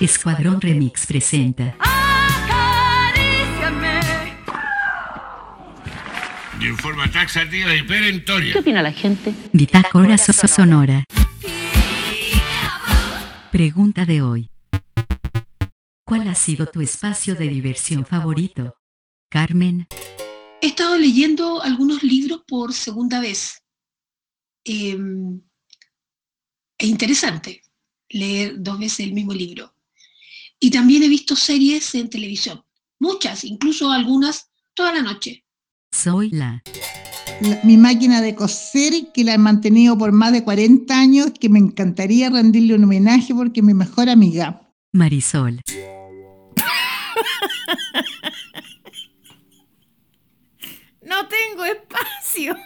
Escuadrón Remix presenta. De forma taxativa y perentoria. ¿Qué opina la gente? Bitácora Soso Sonora. Pregunta de hoy. ¿Cuál ha sido tu espacio de diversión favorito? Carmen, He estado leyendo algunos libros por segunda vez. Eh, es interesante leer dos veces el mismo libro. Y también he visto series en televisión. Muchas, incluso algunas toda la noche. soy la. la- mi máquina de coser, que la he mantenido por más de 40 años, que me encantaría rendirle un homenaje porque es mi mejor amiga. Marisol, No tengo espacio.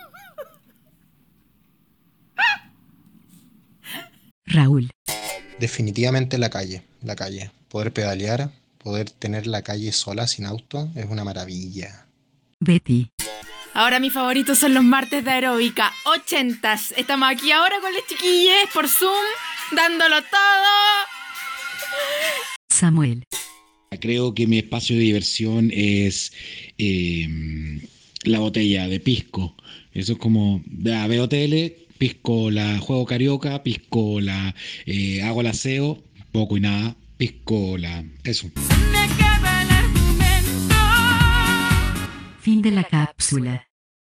Raúl, Definitivamente la calle, la calle. Poder pedalear, poder tener la calle sola sin auto es una maravilla. Betty, Ahora mis favoritos son los martes de aeróbica, ochentas. Estamos aquí ahora con las chiquillas por Zoom, dándolo todo. Samuel, Creo que mi espacio de diversión es eh, la botella de pisco. Eso es como, ya, veo tele, pisco la juego carioca, pisco la eh, hago el aseo, poco y nada, pisco la... Eso. fin de la cápsula.